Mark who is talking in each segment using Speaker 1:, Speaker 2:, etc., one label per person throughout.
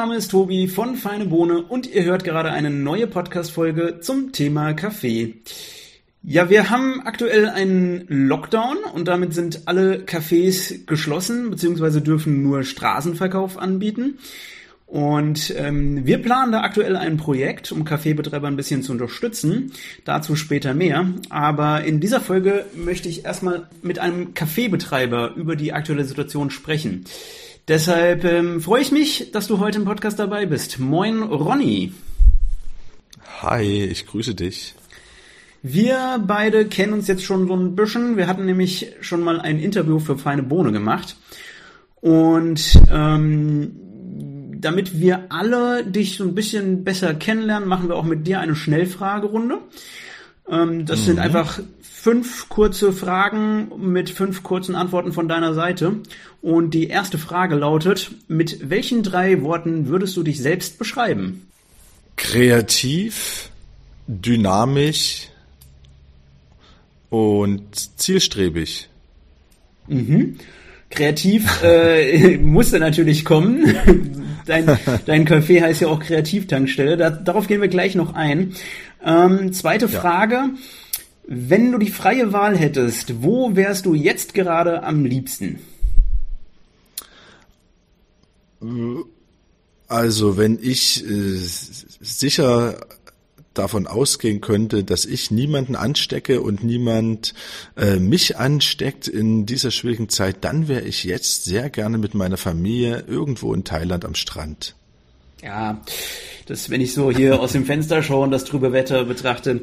Speaker 1: Name ist Tobi von Feine Bohne und ihr hört gerade eine neue Podcast-Folge zum Thema Kaffee. Ja, wir haben aktuell einen Lockdown und damit sind alle Cafés geschlossen bzw. dürfen nur Straßenverkauf anbieten. Und ähm, wir planen da aktuell ein Projekt, um Kaffeebetreiber ein bisschen zu unterstützen. Dazu später mehr. Aber in dieser Folge möchte ich erstmal mit einem Kaffeebetreiber über die aktuelle Situation sprechen. Deshalb ähm, freue ich mich, dass du heute im Podcast dabei bist. Moin, Ronny.
Speaker 2: Hi, ich grüße dich.
Speaker 1: Wir beide kennen uns jetzt schon so ein bisschen. Wir hatten nämlich schon mal ein Interview für Feine Bohne gemacht. Und ähm, damit wir alle dich so ein bisschen besser kennenlernen, machen wir auch mit dir eine Schnellfragerunde. Ähm, das mhm. sind einfach fünf kurze Fragen mit fünf kurzen Antworten von deiner Seite. Und die erste Frage lautet, mit welchen drei Worten würdest du dich selbst beschreiben?
Speaker 2: Kreativ, dynamisch und zielstrebig.
Speaker 1: Mhm. Kreativ äh, musste natürlich kommen. Dein, dein Café heißt ja auch Kreativtankstelle. Da, darauf gehen wir gleich noch ein. Ähm, zweite ja. Frage. Wenn du die freie Wahl hättest, wo wärst du jetzt gerade am liebsten?
Speaker 2: Also, wenn ich äh, sicher davon ausgehen könnte, dass ich niemanden anstecke und niemand äh, mich ansteckt in dieser schwierigen Zeit, dann wäre ich jetzt sehr gerne mit meiner Familie irgendwo in Thailand am Strand.
Speaker 1: Ja, das, wenn ich so hier aus dem Fenster schaue und das trübe Wetter betrachte,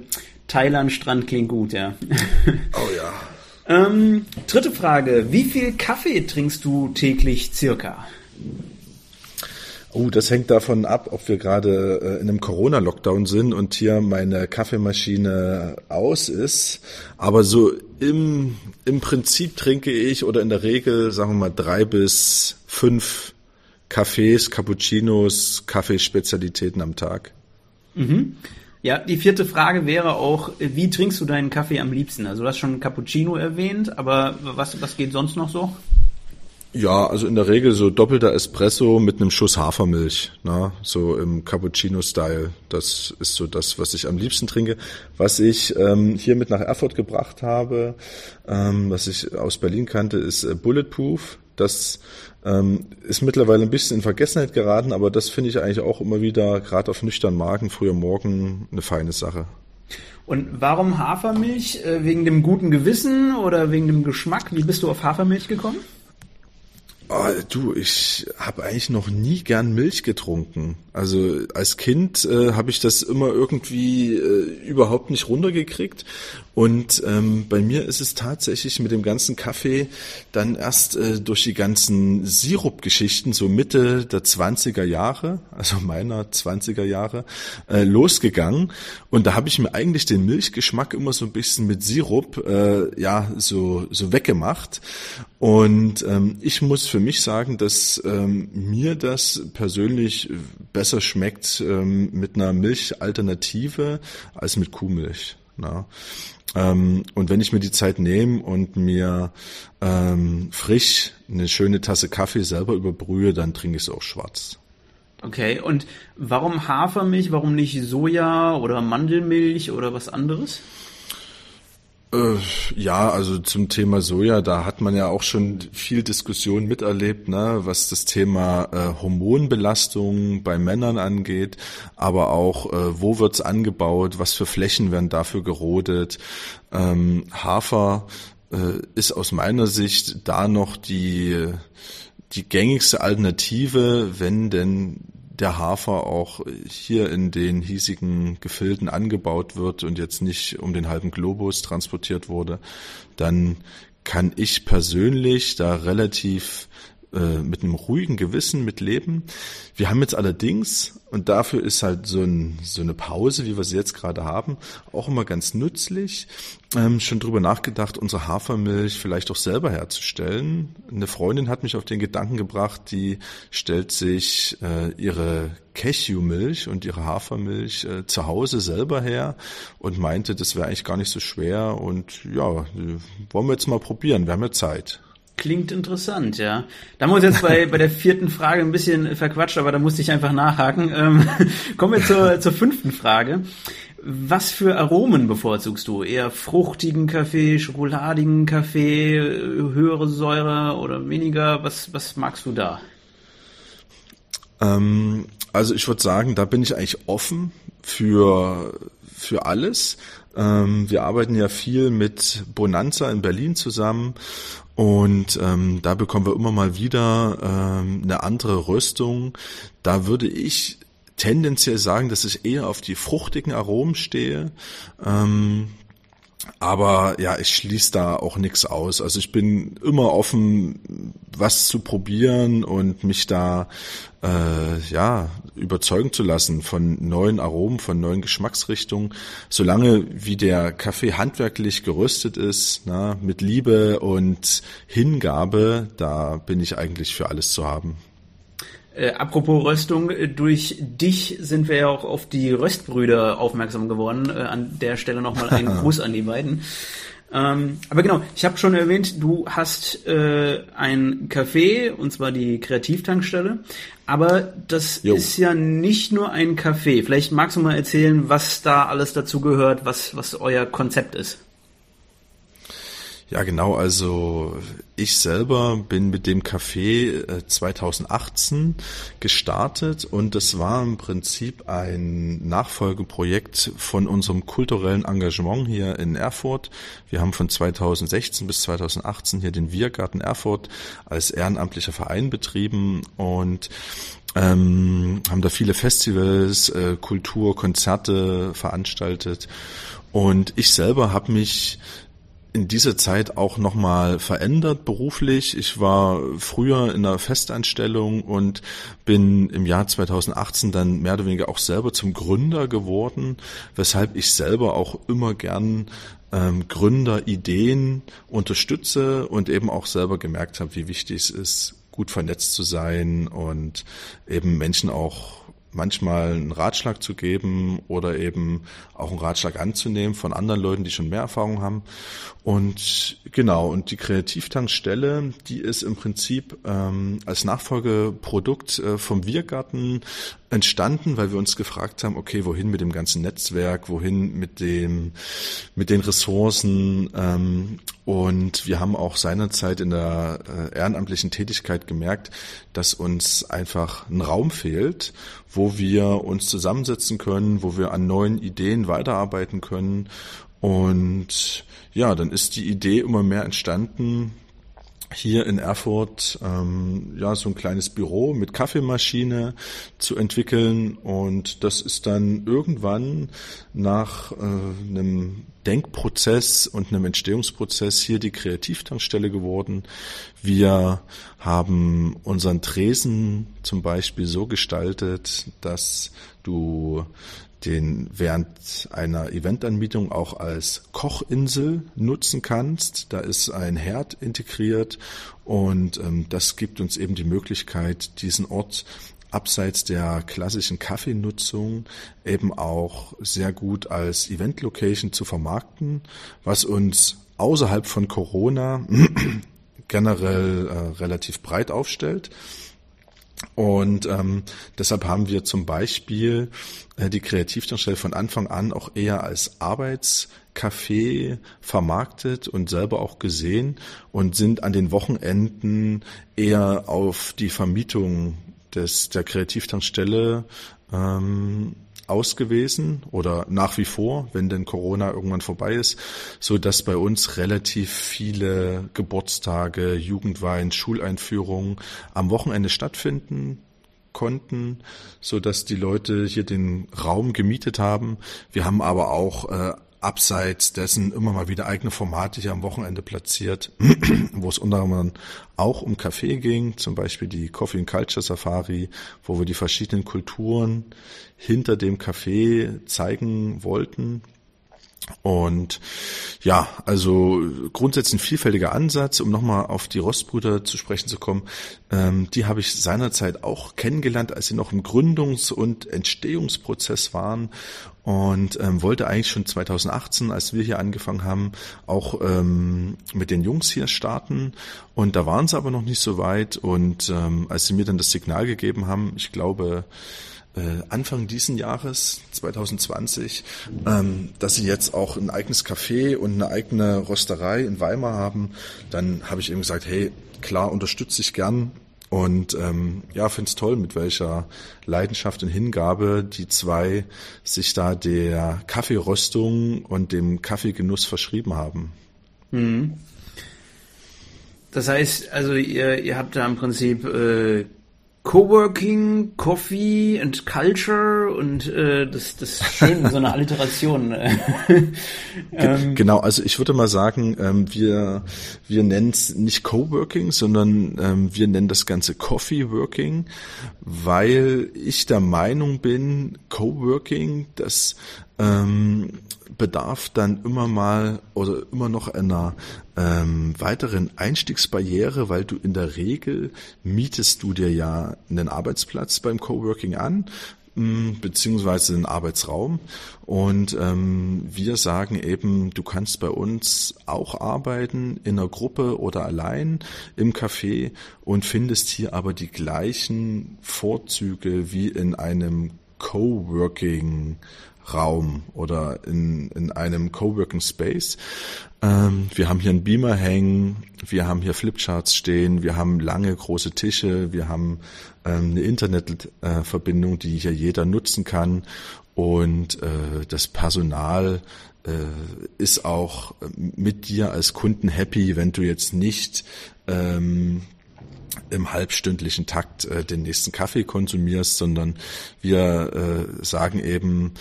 Speaker 1: Thailand Strand klingt gut, ja.
Speaker 2: Oh ja.
Speaker 1: ähm, dritte Frage: Wie viel Kaffee trinkst du täglich circa?
Speaker 2: Oh, das hängt davon ab, ob wir gerade äh, in einem Corona-Lockdown sind und hier meine Kaffeemaschine aus ist. Aber so im, im Prinzip trinke ich oder in der Regel, sagen wir mal, drei bis fünf Kaffees, Cappuccinos, Kaffeespezialitäten am Tag.
Speaker 1: Mhm. Ja, die vierte Frage wäre auch, wie trinkst du deinen Kaffee am liebsten? Also du hast schon Cappuccino erwähnt, aber was, was geht sonst noch so?
Speaker 2: Ja, also in der Regel so doppelter Espresso mit einem Schuss Hafermilch, ne? so im Cappuccino-Style. Das ist so das, was ich am liebsten trinke. Was ich ähm, hier mit nach Erfurt gebracht habe, ähm, was ich aus Berlin kannte, ist äh, Bulletproof. Das ähm, ist mittlerweile ein bisschen in Vergessenheit geraten, aber das finde ich eigentlich auch immer wieder, gerade auf nüchternen Magen, früher Morgen, eine feine Sache.
Speaker 1: Und warum Hafermilch? Äh, wegen dem guten Gewissen oder wegen dem Geschmack? Wie bist du auf Hafermilch gekommen?
Speaker 2: Oh, du, ich habe eigentlich noch nie gern Milch getrunken. Also als Kind äh, habe ich das immer irgendwie äh, überhaupt nicht runtergekriegt. Und ähm, bei mir ist es tatsächlich mit dem ganzen Kaffee dann erst äh, durch die ganzen Sirup-Geschichten so Mitte der 20er Jahre, also meiner 20er Jahre, äh, losgegangen. Und da habe ich mir eigentlich den Milchgeschmack immer so ein bisschen mit Sirup äh, ja so so weggemacht. Und ähm, ich muss für mich sagen, dass ähm, mir das persönlich besser schmeckt ähm, mit einer Milchalternative als mit Kuhmilch. Na? Ähm, und wenn ich mir die Zeit nehme und mir ähm, frisch eine schöne Tasse Kaffee selber überbrühe, dann trinke ich es auch schwarz.
Speaker 1: Okay, und warum Hafermilch, warum nicht Soja oder Mandelmilch oder was anderes?
Speaker 2: Äh, ja, also zum Thema Soja, da hat man ja auch schon viel Diskussion miterlebt, ne, was das Thema äh, Hormonbelastung bei Männern angeht, aber auch äh, wo wird's angebaut, was für Flächen werden dafür gerodet. Ähm, Hafer äh, ist aus meiner Sicht da noch die die gängigste Alternative, wenn denn der Hafer auch hier in den hiesigen Gefilden angebaut wird und jetzt nicht um den halben Globus transportiert wurde, dann kann ich persönlich da relativ äh, mit einem ruhigen Gewissen mitleben. Wir haben jetzt allerdings, und dafür ist halt so, ein, so eine Pause, wie wir sie jetzt gerade haben, auch immer ganz nützlich, ähm, schon drüber nachgedacht, unsere Hafermilch vielleicht auch selber herzustellen. Eine Freundin hat mich auf den Gedanken gebracht, die stellt sich äh, ihre Cashewmilch und ihre Hafermilch äh, zu Hause selber her und meinte, das wäre eigentlich gar nicht so schwer und ja, wollen wir jetzt mal probieren, wir haben ja Zeit.
Speaker 1: Klingt interessant, ja. Da haben wir uns jetzt bei, bei der vierten Frage ein bisschen verquatscht, aber da musste ich einfach nachhaken. Ähm, kommen wir zur, zur fünften Frage. Was für Aromen bevorzugst du? Eher fruchtigen Kaffee, schokoladigen Kaffee, höhere Säure oder weniger? Was, was magst du da?
Speaker 2: Ähm, also ich würde sagen, da bin ich eigentlich offen für, für alles. Ähm, wir arbeiten ja viel mit Bonanza in Berlin zusammen und ähm, da bekommen wir immer mal wieder ähm, eine andere Röstung. Da würde ich tendenziell sagen, dass ich eher auf die fruchtigen Aromen stehe. Ähm, aber ja, ich schließe da auch nichts aus. Also ich bin immer offen, was zu probieren und mich da äh, ja überzeugen zu lassen von neuen Aromen, von neuen Geschmacksrichtungen. Solange wie der Kaffee handwerklich geröstet ist, na, mit Liebe und Hingabe, da bin ich eigentlich für alles zu haben.
Speaker 1: Äh, apropos Röstung, äh, durch dich sind wir ja auch auf die Röstbrüder aufmerksam geworden. Äh, an der Stelle nochmal einen Gruß an die beiden. Ähm, aber genau, ich habe schon erwähnt, du hast äh, ein Café, und zwar die Kreativtankstelle. Aber das jo. ist ja nicht nur ein Café. Vielleicht magst du mal erzählen, was da alles dazu gehört, was, was euer Konzept ist.
Speaker 2: Ja, genau. Also ich selber bin mit dem Café 2018 äh, gestartet und das war im Prinzip ein Nachfolgeprojekt von unserem kulturellen Engagement hier in Erfurt. Wir haben von 2016 bis 2018 hier den Wirgarten Erfurt als ehrenamtlicher Verein betrieben und ähm, haben da viele Festivals, äh, Kultur, Konzerte veranstaltet. Und ich selber habe mich in dieser Zeit auch nochmal verändert beruflich. Ich war früher in einer Festanstellung und bin im Jahr 2018 dann mehr oder weniger auch selber zum Gründer geworden, weshalb ich selber auch immer gern ähm, Gründerideen unterstütze und eben auch selber gemerkt habe, wie wichtig es ist, gut vernetzt zu sein und eben Menschen auch manchmal einen Ratschlag zu geben oder eben auch einen Ratschlag anzunehmen von anderen Leuten, die schon mehr Erfahrung haben. Und genau, und die Kreativtankstelle, die ist im Prinzip ähm, als Nachfolgeprodukt äh, vom Wirgarten entstanden, weil wir uns gefragt haben, okay, wohin mit dem ganzen Netzwerk, wohin mit dem, mit den Ressourcen. Ähm, und wir haben auch seinerzeit in der äh, ehrenamtlichen Tätigkeit gemerkt, dass uns einfach ein Raum fehlt, wo wir uns zusammensetzen können, wo wir an neuen Ideen weiterarbeiten können. Und ja, dann ist die Idee immer mehr entstanden, hier in Erfurt ähm, ja so ein kleines Büro mit Kaffeemaschine zu entwickeln und das ist dann irgendwann nach äh, einem Denkprozess und einem Entstehungsprozess hier die Kreativtankstelle geworden. Wir haben unseren Tresen zum Beispiel so gestaltet, dass du den während einer Eventanmietung auch als Kochinsel nutzen kannst. Da ist ein Herd integriert und ähm, das gibt uns eben die Möglichkeit, diesen Ort abseits der klassischen Kaffeenutzung eben auch sehr gut als Event-Location zu vermarkten, was uns außerhalb von Corona generell äh, relativ breit aufstellt. Und ähm, deshalb haben wir zum Beispiel äh, die Kreativdarstelle von Anfang an auch eher als Arbeitscafé vermarktet und selber auch gesehen und sind an den Wochenenden eher auf die Vermietung des der Kreativtankstelle ähm, ausgewiesen oder nach wie vor, wenn denn Corona irgendwann vorbei ist, so dass bei uns relativ viele Geburtstage, Jugendwein, Schuleinführungen am Wochenende stattfinden konnten, so dass die Leute hier den Raum gemietet haben. Wir haben aber auch äh, abseits dessen immer mal wieder eigene Formate hier am Wochenende platziert, wo es unter anderem auch um Kaffee ging, zum Beispiel die Coffee and Culture Safari, wo wir die verschiedenen Kulturen hinter dem Kaffee zeigen wollten. Und ja, also grundsätzlich ein vielfältiger Ansatz, um nochmal auf die Rostbrüder zu sprechen zu kommen. Ähm, die habe ich seinerzeit auch kennengelernt, als sie noch im Gründungs- und Entstehungsprozess waren und ähm, wollte eigentlich schon 2018, als wir hier angefangen haben, auch ähm, mit den Jungs hier starten. Und da waren sie aber noch nicht so weit. Und ähm, als sie mir dann das Signal gegeben haben, ich glaube, Anfang diesen Jahres, 2020, ähm, dass sie jetzt auch ein eigenes Café und eine eigene Rösterei in Weimar haben, dann habe ich eben gesagt, hey, klar, unterstütze ich gern. Und ähm, ja, finde es toll, mit welcher Leidenschaft und Hingabe die zwei sich da der Kaffeeröstung und dem Kaffeegenuss verschrieben haben. Mhm.
Speaker 1: Das heißt, also ihr, ihr habt da im Prinzip äh, Coworking, Coffee and Culture und äh, das, das ist schön, so eine Alliteration.
Speaker 2: ähm, genau, also ich würde mal sagen, ähm, wir, wir nennen es nicht Coworking, sondern ähm, wir nennen das Ganze Coffee Working, weil ich der Meinung bin, Coworking, das ähm, bedarf dann immer mal oder immer noch einer ähm, weiteren Einstiegsbarriere, weil du in der Regel mietest du dir ja einen Arbeitsplatz beim Coworking an mm, beziehungsweise einen Arbeitsraum. Und ähm, wir sagen eben, du kannst bei uns auch arbeiten in einer Gruppe oder allein im Café und findest hier aber die gleichen Vorzüge wie in einem Coworking Raum oder in, in einem Coworking Space. Ähm, wir haben hier einen Beamer hängen, wir haben hier Flipcharts stehen, wir haben lange große Tische, wir haben ähm, eine Internetverbindung, äh, die hier jeder nutzen kann und äh, das Personal äh, ist auch mit dir als Kunden happy, wenn du jetzt nicht ähm, im halbstündlichen Takt äh, den nächsten Kaffee konsumierst, sondern wir äh, sagen eben,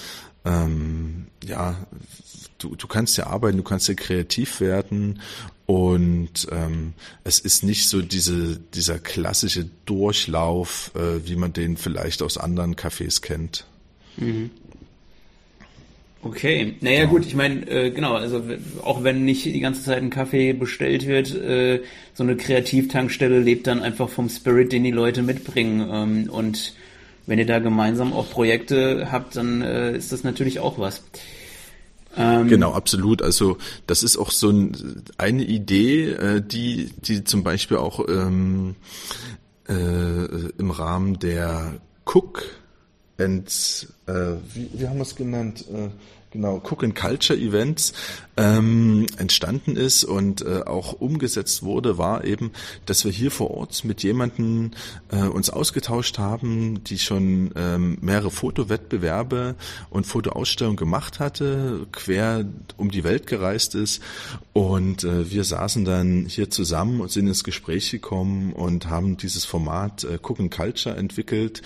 Speaker 2: ähm, ja, du, du kannst ja arbeiten, du kannst ja kreativ werden und ähm, es ist nicht so diese, dieser klassische Durchlauf, äh, wie man den vielleicht aus anderen Cafés kennt. Mhm.
Speaker 1: Okay, naja ja. gut, ich meine, äh, genau, also auch wenn nicht die ganze Zeit ein Kaffee bestellt wird, äh, so eine Kreativtankstelle lebt dann einfach vom Spirit, den die Leute mitbringen. Ähm, und wenn ihr da gemeinsam auch Projekte habt, dann äh, ist das natürlich auch was.
Speaker 2: Ähm, genau, absolut. Also das ist auch so ein, eine Idee, äh, die, die zum Beispiel auch ähm, äh, im Rahmen der Cook and, äh, wie, wie haben wir es genannt? Äh, genau, Cook and Culture Events ähm, entstanden ist und äh, auch umgesetzt wurde, war eben, dass wir hier vor Ort mit jemanden äh, uns ausgetauscht haben, die schon ähm, mehrere Fotowettbewerbe und Fotoausstellungen gemacht hatte, quer um die Welt gereist ist. Und äh, wir saßen dann hier zusammen und sind ins Gespräch gekommen und haben dieses Format äh, Cook and Culture entwickelt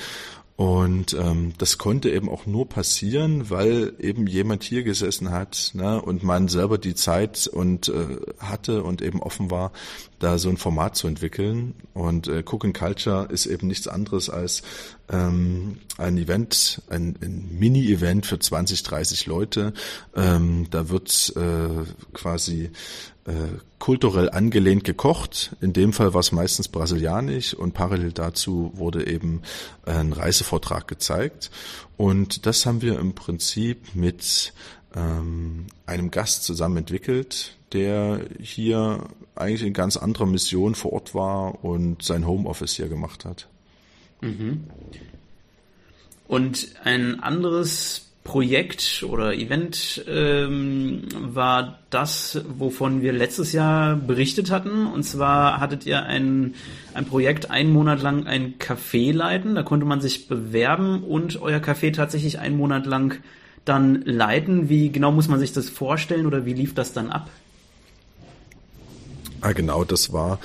Speaker 2: und ähm, das konnte eben auch nur passieren, weil eben jemand hier gesessen hat ne, und man selber die Zeit und äh, hatte und eben offen war, da so ein Format zu entwickeln. Und äh, Cook and Culture ist eben nichts anderes als ähm, ein Event, ein, ein Mini-Event für 20, 30 Leute. Ähm, da wird äh, quasi äh, kulturell angelehnt gekocht. In dem Fall war es meistens brasilianisch und parallel dazu wurde eben ein Reisevortrag gezeigt. Und das haben wir im Prinzip mit ähm, einem Gast zusammen entwickelt, der hier eigentlich in ganz anderer Mission vor Ort war und sein Homeoffice hier gemacht hat. Mhm.
Speaker 1: Und ein anderes Projekt oder Event ähm, war das, wovon wir letztes Jahr berichtet hatten. Und zwar hattet ihr ein, ein Projekt, einen Monat lang ein Café leiten. Da konnte man sich bewerben und euer Café tatsächlich einen Monat lang dann leiten. Wie genau muss man sich das vorstellen oder wie lief das dann ab?
Speaker 2: Ah, genau, das war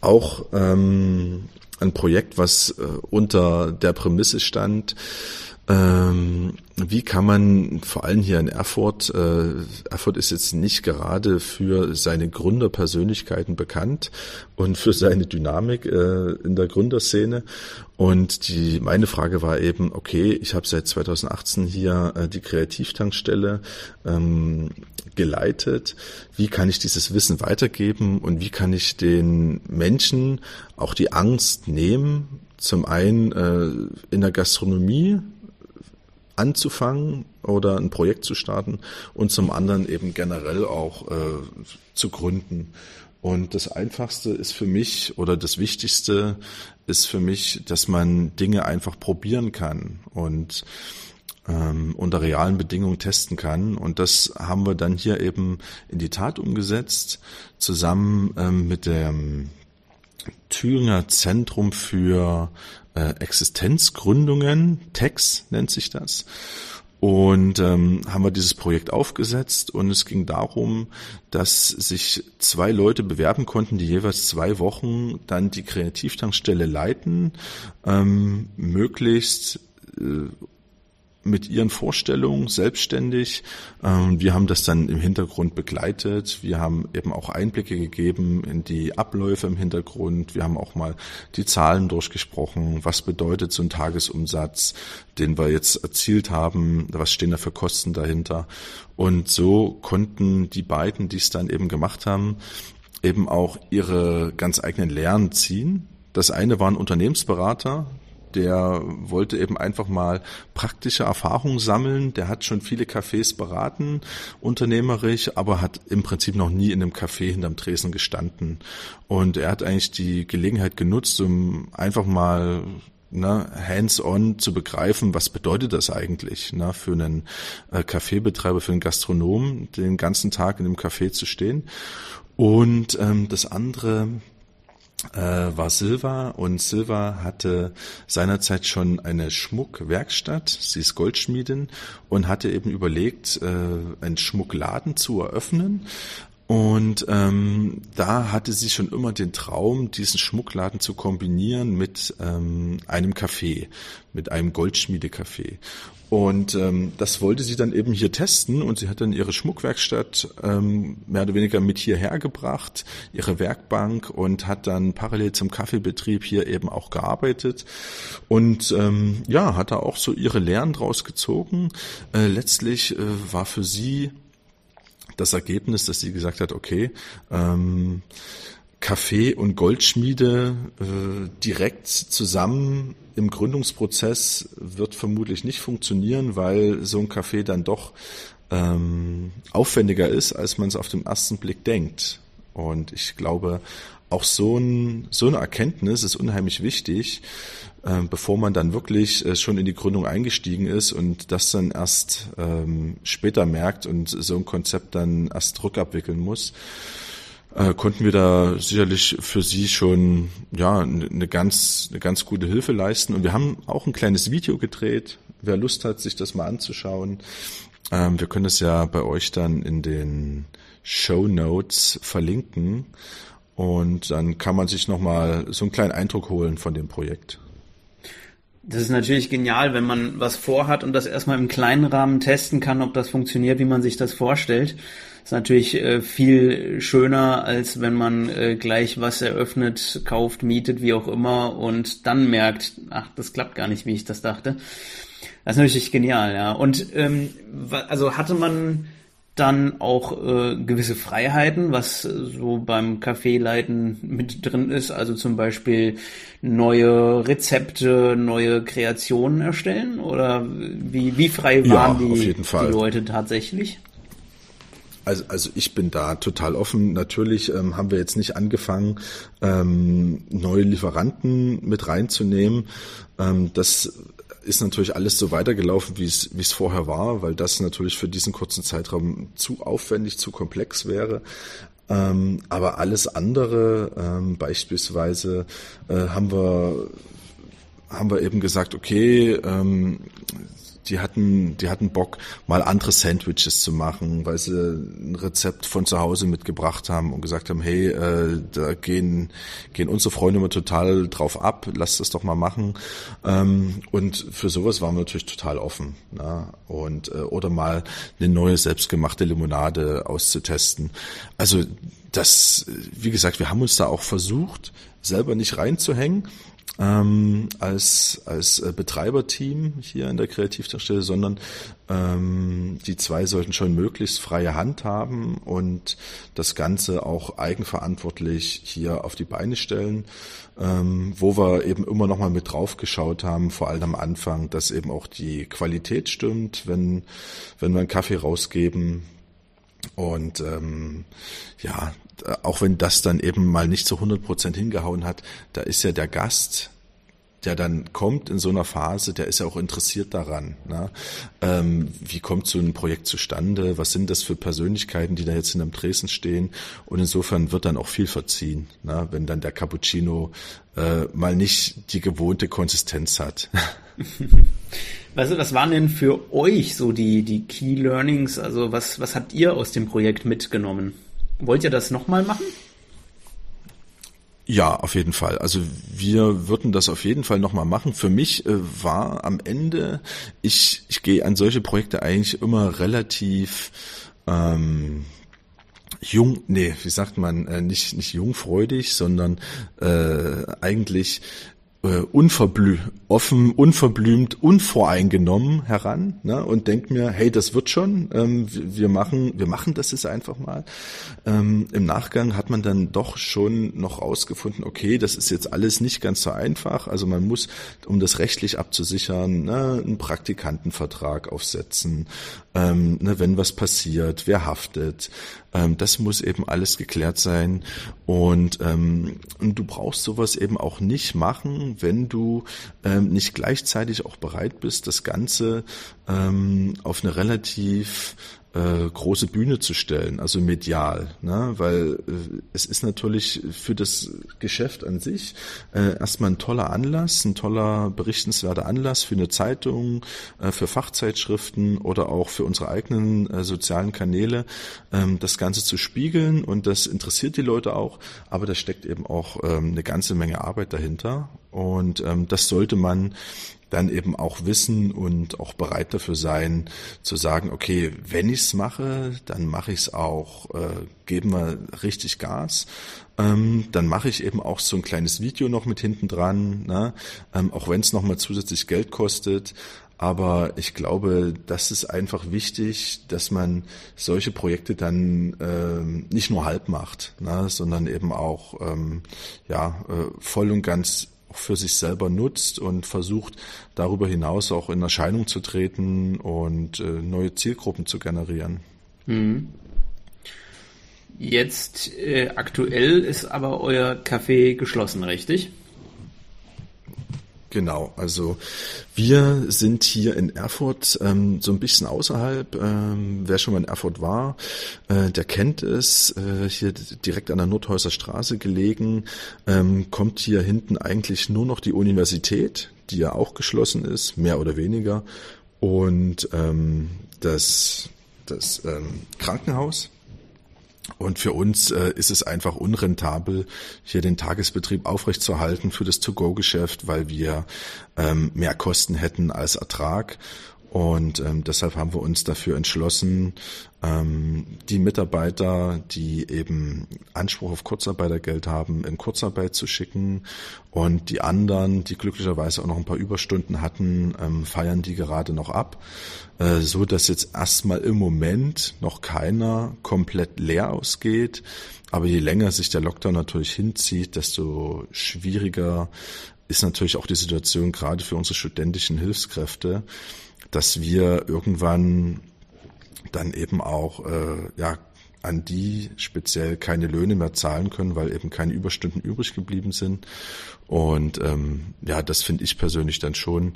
Speaker 2: auch ähm, ein Projekt, was äh, unter der Prämisse stand, ähm, wie kann man vor allem hier in Erfurt, äh, Erfurt ist jetzt nicht gerade für seine Gründerpersönlichkeiten bekannt und für seine Dynamik äh, in der Gründerszene. Und die meine Frage war eben, okay, ich habe seit 2018 hier äh, die Kreativtankstelle ähm, geleitet. Wie kann ich dieses Wissen weitergeben und wie kann ich den Menschen auch die Angst nehmen, zum einen äh, in der Gastronomie anzufangen oder ein Projekt zu starten und zum anderen eben generell auch äh, zu gründen. Und das Einfachste ist für mich oder das Wichtigste ist für mich, dass man Dinge einfach probieren kann und ähm, unter realen Bedingungen testen kann. Und das haben wir dann hier eben in die Tat umgesetzt, zusammen ähm, mit dem Thüringer Zentrum für äh, Existenzgründungen, TEX nennt sich das. Und ähm, haben wir dieses Projekt aufgesetzt und es ging darum, dass sich zwei Leute bewerben konnten, die jeweils zwei Wochen dann die Kreativtankstelle leiten, ähm, möglichst äh, mit ihren Vorstellungen selbstständig. Ähm, wir haben das dann im Hintergrund begleitet. Wir haben eben auch Einblicke gegeben in die Abläufe im Hintergrund. Wir haben auch mal die Zahlen durchgesprochen. Was bedeutet so ein Tagesumsatz, den wir jetzt erzielt haben? Was stehen da für Kosten dahinter? Und so konnten die beiden, die es dann eben gemacht haben, eben auch ihre ganz eigenen Lehren ziehen. Das eine war ein Unternehmensberater, der wollte eben einfach mal praktische Erfahrungen sammeln. Der hat schon viele Cafés beraten, unternehmerisch, aber hat im Prinzip noch nie in einem Café hinterm Tresen gestanden. Und er hat eigentlich die Gelegenheit genutzt, um einfach mal ne, hands-on zu begreifen, was bedeutet das eigentlich ne, für einen äh, Kaffeebetreiber, für einen Gastronomen, den ganzen Tag in einem Café zu stehen. Und ähm, das andere war Silva und Silva hatte seinerzeit schon eine Schmuckwerkstatt, sie ist Goldschmiedin und hatte eben überlegt, äh, einen Schmuckladen zu eröffnen und ähm, da hatte sie schon immer den Traum, diesen Schmuckladen zu kombinieren mit ähm, einem Café, mit einem Goldschmiedecafé. Und ähm, das wollte sie dann eben hier testen und sie hat dann ihre Schmuckwerkstatt ähm, mehr oder weniger mit hierher gebracht, ihre Werkbank und hat dann parallel zum Kaffeebetrieb hier eben auch gearbeitet und ähm, ja, hat da auch so ihre Lehren draus gezogen. Äh, letztlich äh, war für sie das Ergebnis, dass sie gesagt hat, okay, ähm, Kaffee und Goldschmiede äh, direkt zusammen im Gründungsprozess wird vermutlich nicht funktionieren, weil so ein Café dann doch ähm, aufwendiger ist, als man es auf den ersten Blick denkt. Und ich glaube, auch so, ein, so eine Erkenntnis ist unheimlich wichtig, äh, bevor man dann wirklich äh, schon in die Gründung eingestiegen ist und das dann erst ähm, später merkt und so ein Konzept dann erst rückabwickeln muss äh, konnten wir da sicherlich für Sie schon ja eine ganz eine ganz gute Hilfe leisten. Und wir haben auch ein kleines Video gedreht. Wer Lust hat, sich das mal anzuschauen, ähm, wir können es ja bei euch dann in den Show Notes verlinken. Und dann kann man sich nochmal so einen kleinen Eindruck holen von dem Projekt.
Speaker 1: Das ist natürlich genial, wenn man was vorhat und das erstmal im kleinen Rahmen testen kann, ob das funktioniert, wie man sich das vorstellt ist natürlich äh, viel schöner, als wenn man äh, gleich was eröffnet, kauft, mietet, wie auch immer und dann merkt, ach, das klappt gar nicht, wie ich das dachte. Das ist natürlich genial, ja. Und ähm, also hatte man dann auch äh, gewisse Freiheiten, was so beim Kaffeeleiten mit drin ist, also zum Beispiel neue Rezepte, neue Kreationen erstellen oder wie, wie frei waren ja, die, die Leute tatsächlich?
Speaker 2: Also, also ich bin da total offen. Natürlich ähm, haben wir jetzt nicht angefangen, ähm, neue Lieferanten mit reinzunehmen. Ähm, das ist natürlich alles so weitergelaufen, wie es, wie es vorher war, weil das natürlich für diesen kurzen Zeitraum zu aufwendig, zu komplex wäre. Ähm, aber alles andere, ähm, beispielsweise äh, haben wir haben wir eben gesagt, okay, ähm, die hatten, die hatten Bock, mal andere Sandwiches zu machen, weil sie ein Rezept von zu Hause mitgebracht haben und gesagt haben, hey, äh, da gehen, gehen unsere Freunde immer total drauf ab, lasst das doch mal machen. Ähm, und für sowas waren wir natürlich total offen. Ne? Und, äh, oder mal eine neue selbstgemachte Limonade auszutesten. Also das, wie gesagt, wir haben uns da auch versucht, selber nicht reinzuhängen, ähm, als, als äh, Betreiberteam hier in der Kreativtankstelle, sondern ähm, die zwei sollten schon möglichst freie Hand haben und das Ganze auch eigenverantwortlich hier auf die Beine stellen, ähm, wo wir eben immer noch mal mit drauf geschaut haben, vor allem am Anfang, dass eben auch die Qualität stimmt, wenn, wenn wir einen Kaffee rausgeben, und ähm, ja, auch wenn das dann eben mal nicht zu 100 Prozent hingehauen hat, da ist ja der Gast, der dann kommt in so einer Phase, der ist ja auch interessiert daran. Ne? Ähm, wie kommt so ein Projekt zustande? Was sind das für Persönlichkeiten, die da jetzt in einem Tresen stehen? Und insofern wird dann auch viel verziehen, ne? wenn dann der Cappuccino äh, mal nicht die gewohnte Konsistenz hat.
Speaker 1: Was, was waren denn für euch so die, die Key Learnings? Also was, was habt ihr aus dem Projekt mitgenommen? Wollt ihr das nochmal machen?
Speaker 2: Ja, auf jeden Fall. Also wir würden das auf jeden Fall nochmal machen. Für mich äh, war am Ende, ich, ich gehe an solche Projekte eigentlich immer relativ ähm, jung, nee, wie sagt man, äh, nicht, nicht jungfreudig, sondern äh, eigentlich äh, unverblü offen, unverblümt, unvoreingenommen heran ne, und denkt mir, hey, das wird schon, ähm, wir machen, wir machen das jetzt einfach mal. Ähm, Im Nachgang hat man dann doch schon noch rausgefunden, okay, das ist jetzt alles nicht ganz so einfach. Also man muss, um das rechtlich abzusichern, ne, einen Praktikantenvertrag aufsetzen, ähm, ne, wenn was passiert, wer haftet. Ähm, das muss eben alles geklärt sein. Und, ähm, du brauchst sowas eben auch nicht machen, wenn du ähm, nicht gleichzeitig auch bereit bist, das Ganze ähm, auf eine relativ äh, große Bühne zu stellen, also medial, ne? weil äh, es ist natürlich für das Geschäft an sich äh, erstmal ein toller Anlass, ein toller berichtenswerter Anlass für eine Zeitung, äh, für Fachzeitschriften oder auch für unsere eigenen äh, sozialen Kanäle, ähm, das Ganze zu spiegeln. Und das interessiert die Leute auch, aber da steckt eben auch ähm, eine ganze Menge Arbeit dahinter. Und ähm, das sollte man dann eben auch wissen und auch bereit dafür sein, zu sagen, okay, wenn ich's mache, dann mache ich's auch, äh, geben wir richtig Gas. Ähm, dann mache ich eben auch so ein kleines Video noch mit hinten dran, ne? ähm, auch wenn es nochmal zusätzlich Geld kostet. Aber ich glaube, das ist einfach wichtig, dass man solche Projekte dann ähm, nicht nur halb macht, ne, sondern eben auch ähm, ja äh, voll und ganz für sich selber nutzt und versucht darüber hinaus auch in Erscheinung zu treten und äh, neue Zielgruppen zu generieren. Mhm.
Speaker 1: Jetzt äh, aktuell ist aber euer Café geschlossen, richtig?
Speaker 2: Genau, also wir sind hier in Erfurt ähm, so ein bisschen außerhalb. Ähm, wer schon mal in Erfurt war, äh, der kennt es. Äh, hier direkt an der Nordhäuser Straße gelegen, ähm, kommt hier hinten eigentlich nur noch die Universität, die ja auch geschlossen ist, mehr oder weniger, und ähm, das, das ähm, Krankenhaus. Und für uns äh, ist es einfach unrentabel, hier den Tagesbetrieb aufrechtzuerhalten für das To-Go-Geschäft, weil wir ähm, mehr Kosten hätten als Ertrag. Und ähm, deshalb haben wir uns dafür entschlossen, ähm, die Mitarbeiter, die eben Anspruch auf Kurzarbeitergeld haben, in Kurzarbeit zu schicken. Und die anderen, die glücklicherweise auch noch ein paar Überstunden hatten, ähm, feiern die gerade noch ab. Äh, so dass jetzt erstmal im Moment noch keiner komplett leer ausgeht. Aber je länger sich der Lockdown natürlich hinzieht, desto schwieriger ist natürlich auch die Situation gerade für unsere studentischen Hilfskräfte dass wir irgendwann dann eben auch äh, ja an die speziell keine Löhne mehr zahlen können, weil eben keine Überstunden übrig geblieben sind. Und ähm, ja, das finde ich persönlich dann schon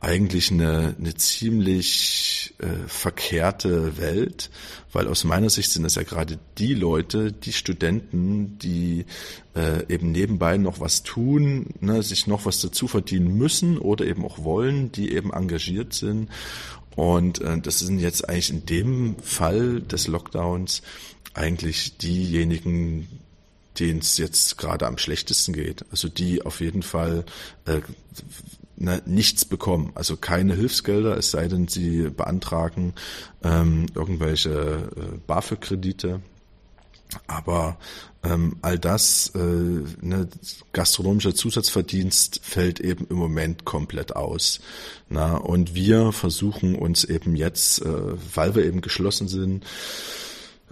Speaker 2: eigentlich eine, eine ziemlich äh, verkehrte Welt, weil aus meiner Sicht sind es ja gerade die Leute, die Studenten, die äh, eben nebenbei noch was tun, ne, sich noch was dazu verdienen müssen oder eben auch wollen, die eben engagiert sind. Und äh, das sind jetzt eigentlich in dem Fall des Lockdowns eigentlich diejenigen, denen es jetzt gerade am schlechtesten geht. Also die auf jeden Fall äh, ne, nichts bekommen. Also keine Hilfsgelder, es sei denn, sie beantragen ähm, irgendwelche äh, BAföG-Kredite. Aber ähm, all das, äh, ne, gastronomischer Zusatzverdienst fällt eben im Moment komplett aus. Na, und wir versuchen uns eben jetzt, äh, weil wir eben geschlossen sind,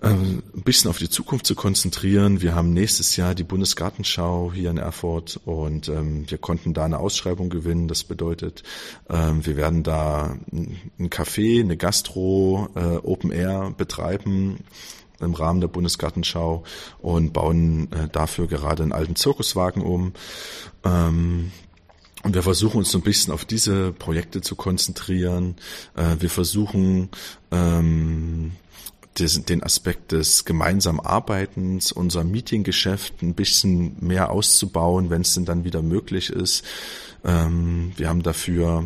Speaker 2: ähm, ein bisschen auf die Zukunft zu konzentrieren. Wir haben nächstes Jahr die Bundesgartenschau hier in Erfurt und ähm, wir konnten da eine Ausschreibung gewinnen. Das bedeutet, ähm, wir werden da ein Café, eine Gastro, äh, Open Air betreiben im Rahmen der Bundesgartenschau und bauen äh, dafür gerade einen alten Zirkuswagen um. Ähm, und wir versuchen uns so ein bisschen auf diese Projekte zu konzentrieren. Äh, wir versuchen ähm, den Aspekt des gemeinsamen Arbeitens, unser Meetinggeschäft ein bisschen mehr auszubauen, wenn es denn dann wieder möglich ist. Ähm, wir haben dafür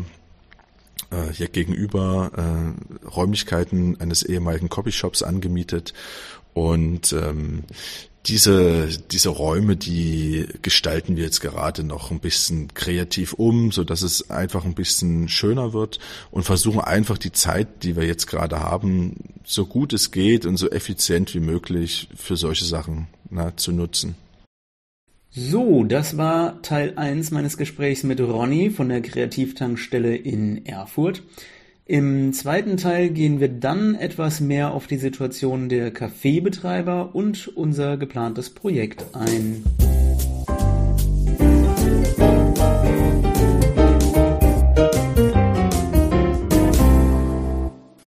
Speaker 2: äh, hier gegenüber äh, Räumlichkeiten eines ehemaligen Copyshops angemietet und ähm, diese, diese Räume, die gestalten wir jetzt gerade noch ein bisschen kreativ um, so dass es einfach ein bisschen schöner wird und versuchen einfach die Zeit, die wir jetzt gerade haben, so gut es geht und so effizient wie möglich für solche Sachen na, zu nutzen.
Speaker 1: So, das war Teil 1 meines Gesprächs mit Ronny von der Kreativtankstelle in Erfurt. Im zweiten Teil gehen wir dann etwas mehr auf die Situation der Kaffeebetreiber und unser geplantes Projekt ein.